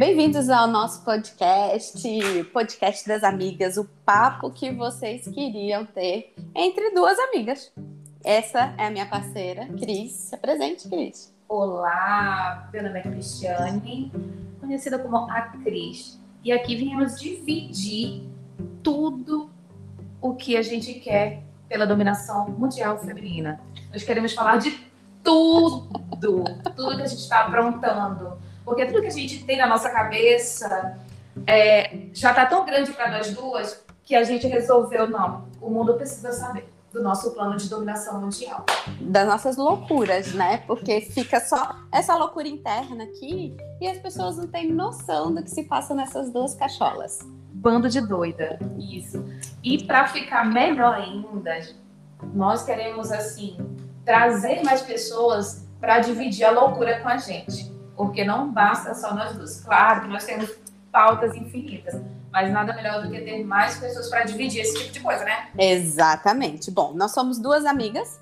Bem-vindos ao nosso podcast, podcast das amigas, o papo que vocês queriam ter entre duas amigas. Essa é a minha parceira, Cris. Se apresente, Cris. Olá, meu nome é Cristiane, conhecida como a Cris. E aqui viemos dividir tudo o que a gente quer pela dominação mundial feminina. Nós queremos falar de tudo, tudo que a gente está aprontando porque tudo que a gente tem na nossa cabeça é, já está tão grande para nós duas que a gente resolveu, não, o mundo precisa saber do nosso plano de dominação mundial. Das nossas loucuras, né? Porque fica só essa loucura interna aqui e as pessoas não têm noção do que se passa nessas duas cacholas. Bando de doida, isso. E para ficar melhor ainda, nós queremos, assim, trazer mais pessoas para dividir a loucura com a gente porque não basta só nós duas. Claro que nós temos pautas infinitas, mas nada melhor do que ter mais pessoas para dividir esse tipo de coisa, né? Exatamente. Bom, nós somos duas amigas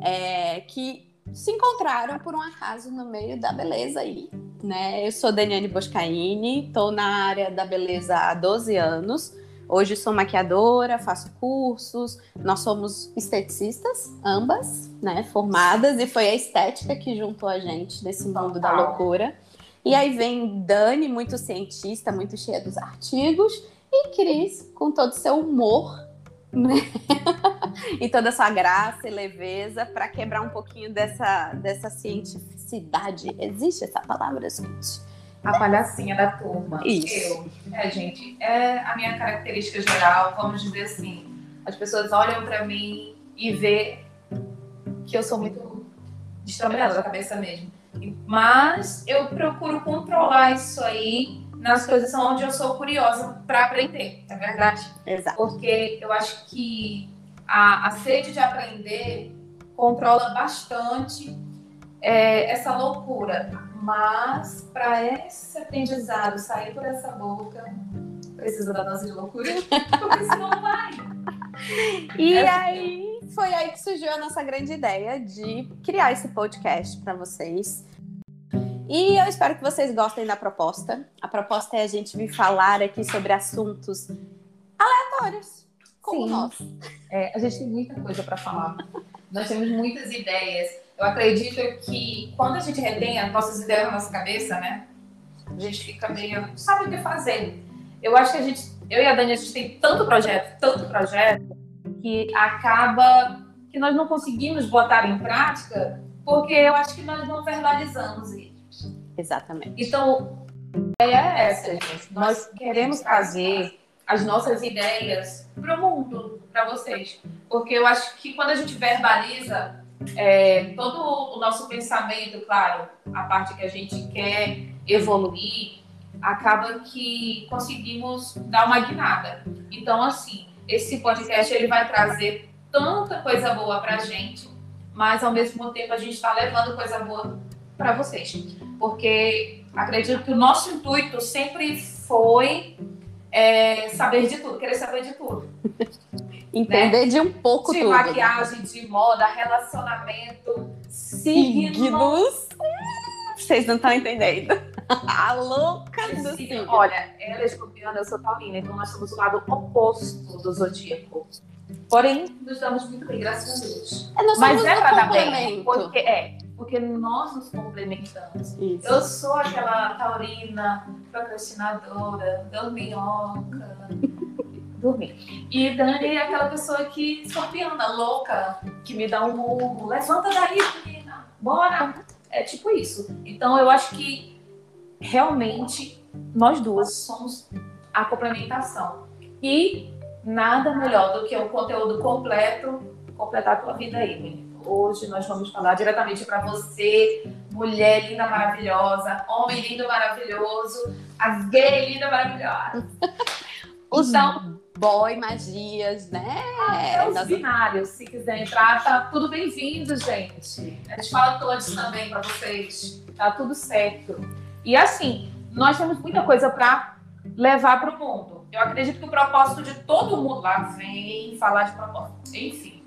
é, que se encontraram por um acaso no meio da beleza aí, né? Eu sou Daniane Boscaini, estou na área da beleza há 12 anos. Hoje sou maquiadora, faço cursos, nós somos esteticistas, ambas, né, formadas, e foi a estética que juntou a gente nesse mundo da loucura. E aí vem Dani, muito cientista, muito cheia dos artigos, e Cris, com todo o seu humor, né? e toda a sua graça e leveza para quebrar um pouquinho dessa, dessa cientificidade. Existe essa palavra, gente? A palhacinha da turma. Isso. Eu. É, gente, é a minha característica geral, vamos dizer assim. As pessoas olham para mim e vê que eu sou muito destrambelhada da cabeça mesmo. Mas eu procuro controlar isso aí nas coisas onde eu sou curiosa para aprender, é verdade? Exato. Porque eu acho que a, a sede de aprender controla bastante é, essa loucura mas para esse aprendizado sair por essa boca, precisa da dose de loucura, porque senão não vai. E é aí foi aí que surgiu a nossa grande ideia de criar esse podcast para vocês. E eu espero que vocês gostem da proposta. A proposta é a gente vir falar aqui sobre assuntos aleatórios, como Sim. nós. É, a gente tem muita coisa para falar. Nós temos muitas ideias. Eu acredito que quando a gente retém as nossas ideias na nossa cabeça, né? A gente fica meio. não sabe o que fazer. Eu acho que a gente. Eu e a Dani, a gente tem tanto projeto, tanto projeto, que acaba que nós não conseguimos botar em prática porque eu acho que nós não verbalizamos eles. Exatamente. Então, a ideia é essa, gente. Nós queremos trazer as nossas ideias para o mundo, para vocês. Porque eu acho que quando a gente verbaliza, é, todo o nosso pensamento, claro, a parte que a gente quer evoluir, acaba que conseguimos dar uma guinada. Então, assim, esse podcast ele vai trazer tanta coisa boa para a gente, mas ao mesmo tempo a gente está levando coisa boa para vocês, porque acredito que o nosso intuito sempre foi é, saber de tudo, querer saber de tudo. Entender né? de um pouco de tudo. De maquiagem, de moda, relacionamento, signos. Vocês não estão entendendo. A louca do signo. Olha, ela é escorpiana, eu sou taurina, então nós somos o lado oposto do zodíaco. Porém, nos damos muito bem, graças a Deus. É, Mas é para dar bem, porque é, porque nós nos complementamos. Isso. Eu sou aquela taurina procrastinadora, dorminhoca, dormir. E Dani é aquela pessoa que escorpiana, louca, que me dá um murro, levanta daí, menina, bora. É tipo isso. Então eu acho que realmente nós duas somos a complementação. E nada melhor do que um conteúdo completo completar a tua vida aí, menina. Hoje nós vamos falar diretamente para você, mulher linda, maravilhosa, homem lindo, maravilhoso, a gay linda, maravilhosa. Os então, boy magias, né? Até os Nós... binários, se quiser entrar, tá tudo bem-vindo, gente. A gente fala todos também para vocês. Tá tudo certo. E assim, nós temos muita coisa para levar para o mundo. Eu acredito que o propósito de todo mundo lá vem falar de propósito. Enfim.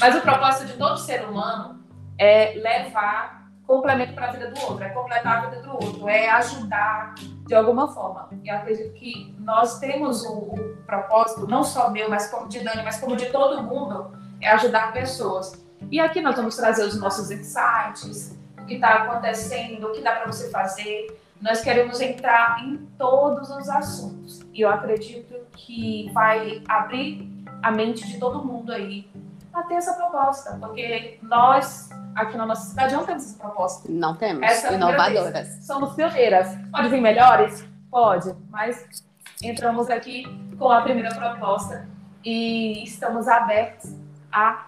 Mas o propósito de todo ser humano é levar complemento para a vida do outro, é completar a vida do outro, é ajudar de alguma forma. E acredito que nós temos o, o, propósito, não só meu, mas como de Dani, mas como de todo mundo, é ajudar pessoas. E aqui nós vamos trazer os nossos insights, o que está acontecendo, o que dá para você fazer. Nós queremos entrar em todos os assuntos. E eu acredito que vai abrir a mente de todo mundo aí a ter essa proposta, porque nós aqui na nossa cidade não temos essa proposta. Não temos. Essa é Inovadoras. Somos pioneiras. Pode vir melhores? Pode, mas entramos aqui com a primeira proposta e estamos abertos a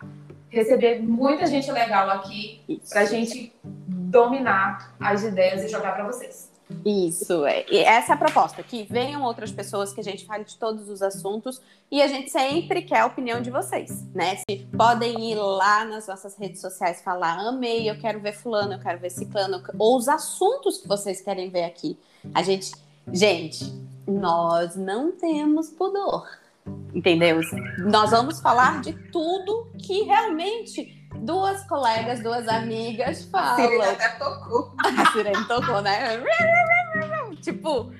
receber muita gente legal aqui para a gente dominar as ideias e jogar para vocês. Isso, é. E essa é a proposta, que venham outras pessoas, que a gente fale de todos os assuntos e a gente sempre quer a opinião de vocês, né? Se podem ir lá nas nossas redes sociais falar, amei, eu quero ver fulano, eu quero ver ciclano, ou os assuntos que vocês querem ver aqui. A gente, gente, nós não temos pudor, entendeu? Nós vamos falar de tudo que realmente duas colegas, duas amigas falam. A Sirene até tocou. A Sirene tocou, né? tipo,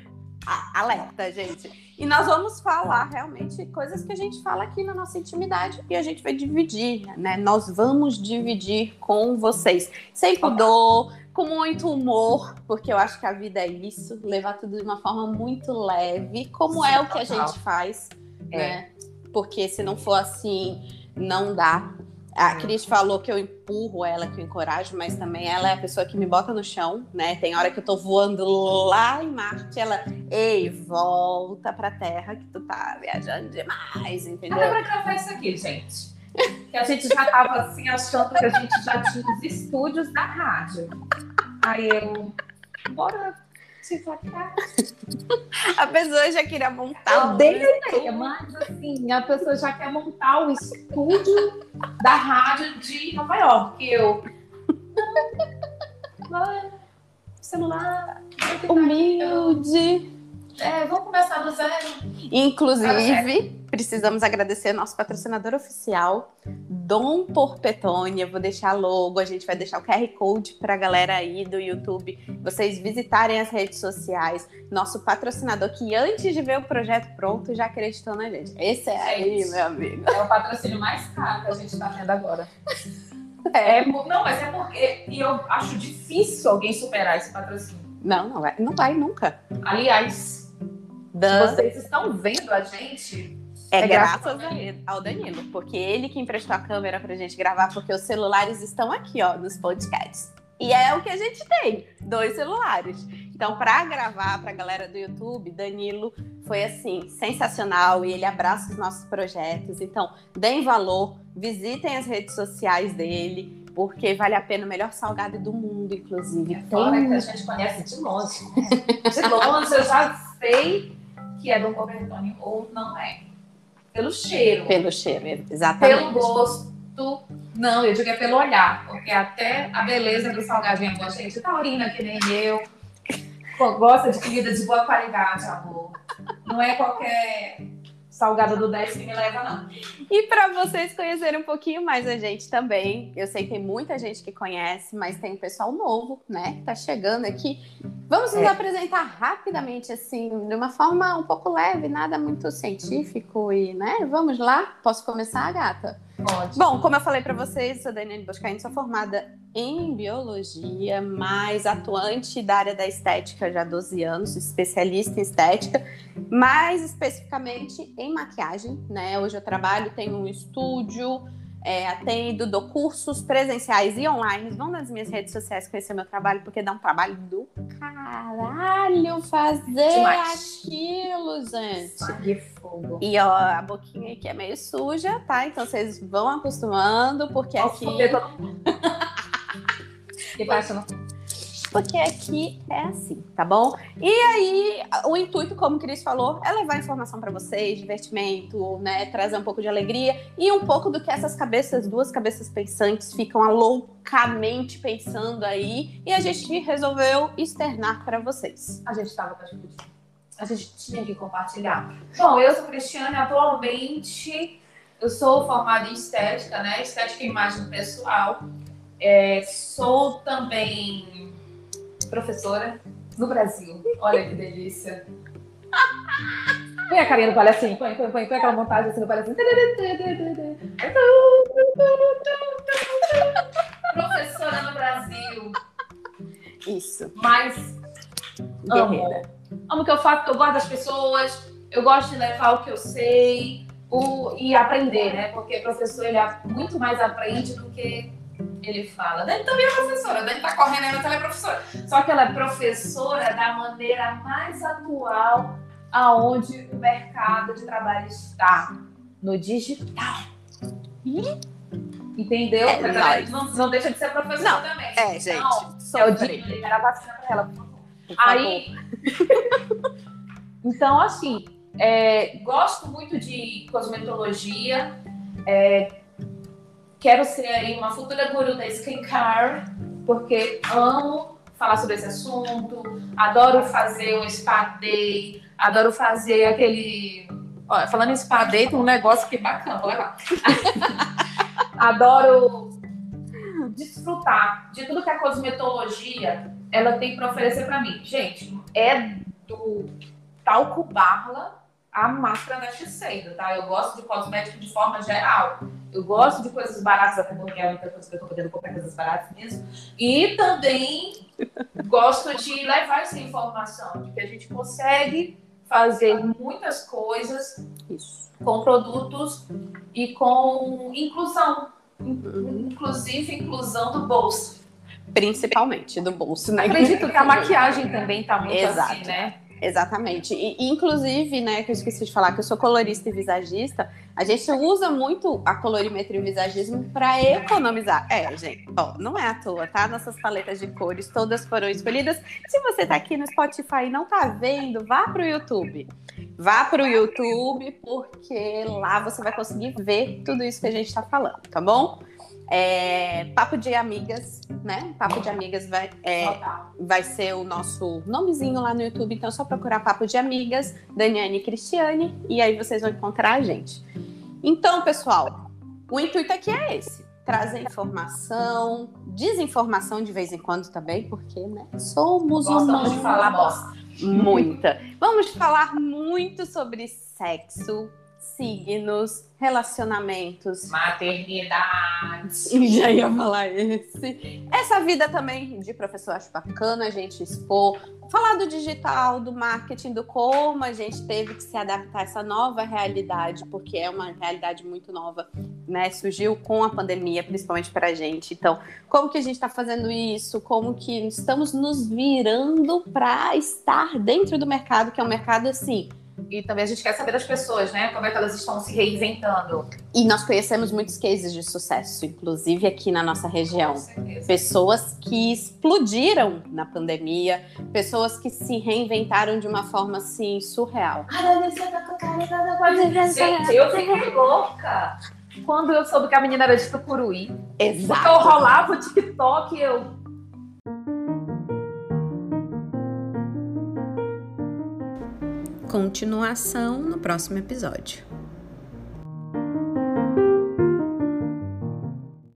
alerta, gente. E nós vamos falar realmente coisas que a gente fala aqui na nossa intimidade e a gente vai dividir, né? Nós vamos dividir com vocês. Sem pudor, com muito humor, porque eu acho que a vida é isso, levar tudo de uma forma muito leve, como Sim, é o que a gente faz, é. né? Porque se não for assim, não dá. A Cris falou que eu empurro ela, que eu encorajo, mas também ela é a pessoa que me bota no chão, né? Tem hora que eu tô voando lá em Marte, ela, ei, volta pra Terra que tu tá viajando demais, entendeu? Até pra gravar isso aqui, gente. Que a gente já tava assim, achando que a gente já tinha os estúdios da rádio. Aí eu, bora a pessoa já queria montar. Eu dei a ideia, mas assim, a pessoa já quer montar o estúdio da rádio de Nova York. Eu. celular. Humilde. É, vamos começar do zero. Inclusive, precisamos agradecer nosso patrocinador oficial, Dom Porpetônia. Vou deixar logo, a gente vai deixar o QR Code para a galera aí do YouTube, vocês visitarem as redes sociais. Nosso patrocinador que antes de ver o projeto pronto já acreditou na gente. Esse é aí, meu amigo. É o patrocínio mais caro que a gente está tendo agora. É, não, mas é porque e eu acho difícil alguém superar esse patrocínio. Não, não vai, não vai nunca. Aliás, Dan... vocês estão vendo a gente, é, é graças, graças ao Danilo, porque ele que emprestou a câmera pra gente gravar, porque os celulares estão aqui, ó, nos podcasts. E é o que a gente tem, dois celulares. Então, para gravar para a galera do YouTube, Danilo foi assim, sensacional e ele abraça os nossos projetos. Então, deem valor, visitem as redes sociais dele, porque vale a pena o melhor salgado do mundo, inclusive. É fora que a gente conhece de longe. De longe eu já sei que é do Cobertone ou não é. Pelo cheiro. Pelo cheiro, exatamente. Pelo gosto. Não, eu digo é pelo olhar, porque até a beleza do salgadinho, a gente taurina que nem eu, gosta de comida de boa qualidade, amor. Não é qualquer salgado do 10 que me leva, não. E para vocês conhecerem um pouquinho mais a gente também, eu sei que tem muita gente que conhece, mas tem um pessoal novo, né, que tá chegando aqui. Vamos nos é. apresentar rapidamente, assim, de uma forma um pouco leve, nada muito científico e, né, vamos lá? Posso começar, gata? Pode. Bom, como eu falei para vocês, sou Daniela Boscaini, sou formada em biologia, mais atuante da área da estética já há 12 anos, especialista em estética, mais especificamente em maquiagem, né? Hoje eu trabalho, tenho um estúdio, é, atendo, dou cursos presenciais e online. Vão nas minhas redes sociais conhecer meu trabalho, porque dá um trabalho do caralho fazer Demais. aquilo, gente. Sangue fogo. E ó, a boquinha aqui é meio suja, tá? Então vocês vão acostumando, porque aqui. que passa, não? Porque aqui é assim, tá bom? E aí, o intuito, como o Cris falou, é levar informação para vocês, divertimento, né? Trazer um pouco de alegria e um pouco do que essas cabeças, duas cabeças pensantes, ficam loucamente pensando aí. E a gente resolveu externar para vocês. A gente estava com a gente tinha que compartilhar. Bom, eu sou Cristiane, atualmente eu sou formada em estética, né? Estética e imagem pessoal. É, sou também professora no Brasil. Olha que delícia. Põe a carinha do palhacinho, põe, põe, põe, põe aquela montagem assim do palhacinho. Professora no Brasil. Isso. Mas amo. Amo o que eu faço, eu gosto das pessoas, eu gosto de levar o que eu sei o, e aprender, né? Porque o professor ele é muito mais aprende do que ele fala. Dani também é professora, Dani tá correndo aí, mas ela é professora. Só que ela é professora da maneira mais atual aonde o mercado de trabalho está. No digital. Entendeu? É, não, não, deixa de ser professora não, também. É, gente. Não, é o liberar vacina pra ela, por favor. Aí. então, assim, é, gosto muito de cosmetologia. É, quero ser aí uma futura guru da skincare, porque amo falar sobre esse assunto, adoro fazer um spa day, adoro fazer aquele. Olha, falando em spa day, tem um negócio que é bacana, vou levar. adoro desfrutar de tudo que a cosmetologia ela tem para oferecer para mim. Gente, é do talco barla a máscara da Shiseido, tá? Eu gosto de cosmético de forma geral. Eu gosto de coisas baratas, até porque é a única coisa que eu tô podendo comprar coisas baratas mesmo. E também gosto de levar essa informação, de que a gente consegue fazer muitas coisas Isso. com produtos e com inclusão. Inclusive, inclusão do bolso. Principalmente do bolso, né? Acredito que a maquiagem também tá muito Exato. assim, né? Exatamente. E, inclusive, né, que eu esqueci de falar que eu sou colorista e visagista, a gente usa muito a colorimetria e o visagismo para economizar. É, gente, ó, não é à toa, tá? Nossas paletas de cores todas foram escolhidas. Se você tá aqui no Spotify e não tá vendo, vá pro YouTube. Vá pro YouTube, porque lá você vai conseguir ver tudo isso que a gente tá falando, tá bom? É, Papo de Amigas, né? Papo de Amigas vai, é, vai ser o nosso nomezinho lá no YouTube, então é só procurar Papo de Amigas, Daniane e Cristiane, e aí vocês vão encontrar a gente. Então, pessoal, o intuito aqui é esse: trazer informação, desinformação de vez em quando também, porque né, somos humanos. de falar bosta. Muita. Vamos falar muito sobre sexo, signos, relacionamentos, maternidade. Já ia falar esse. Essa vida também de professor acho bacana a gente expor, falar do digital, do marketing, do como a gente teve que se adaptar a essa nova realidade, porque é uma realidade muito nova, né? Surgiu com a pandemia, principalmente para a gente. Então, como que a gente está fazendo isso? Como que estamos nos virando para estar dentro do mercado, que é um mercado assim e também a gente quer saber das pessoas, né? Como é que elas estão se reinventando. E nós conhecemos muitos cases de sucesso, inclusive aqui na nossa região. Pessoas que explodiram na pandemia, pessoas que se reinventaram de uma forma assim surreal. Gente, eu fiquei louca quando eu soube que a menina era de Tucuruí. Exato. Porque eu rolava o TikTok e eu continuação no próximo episódio.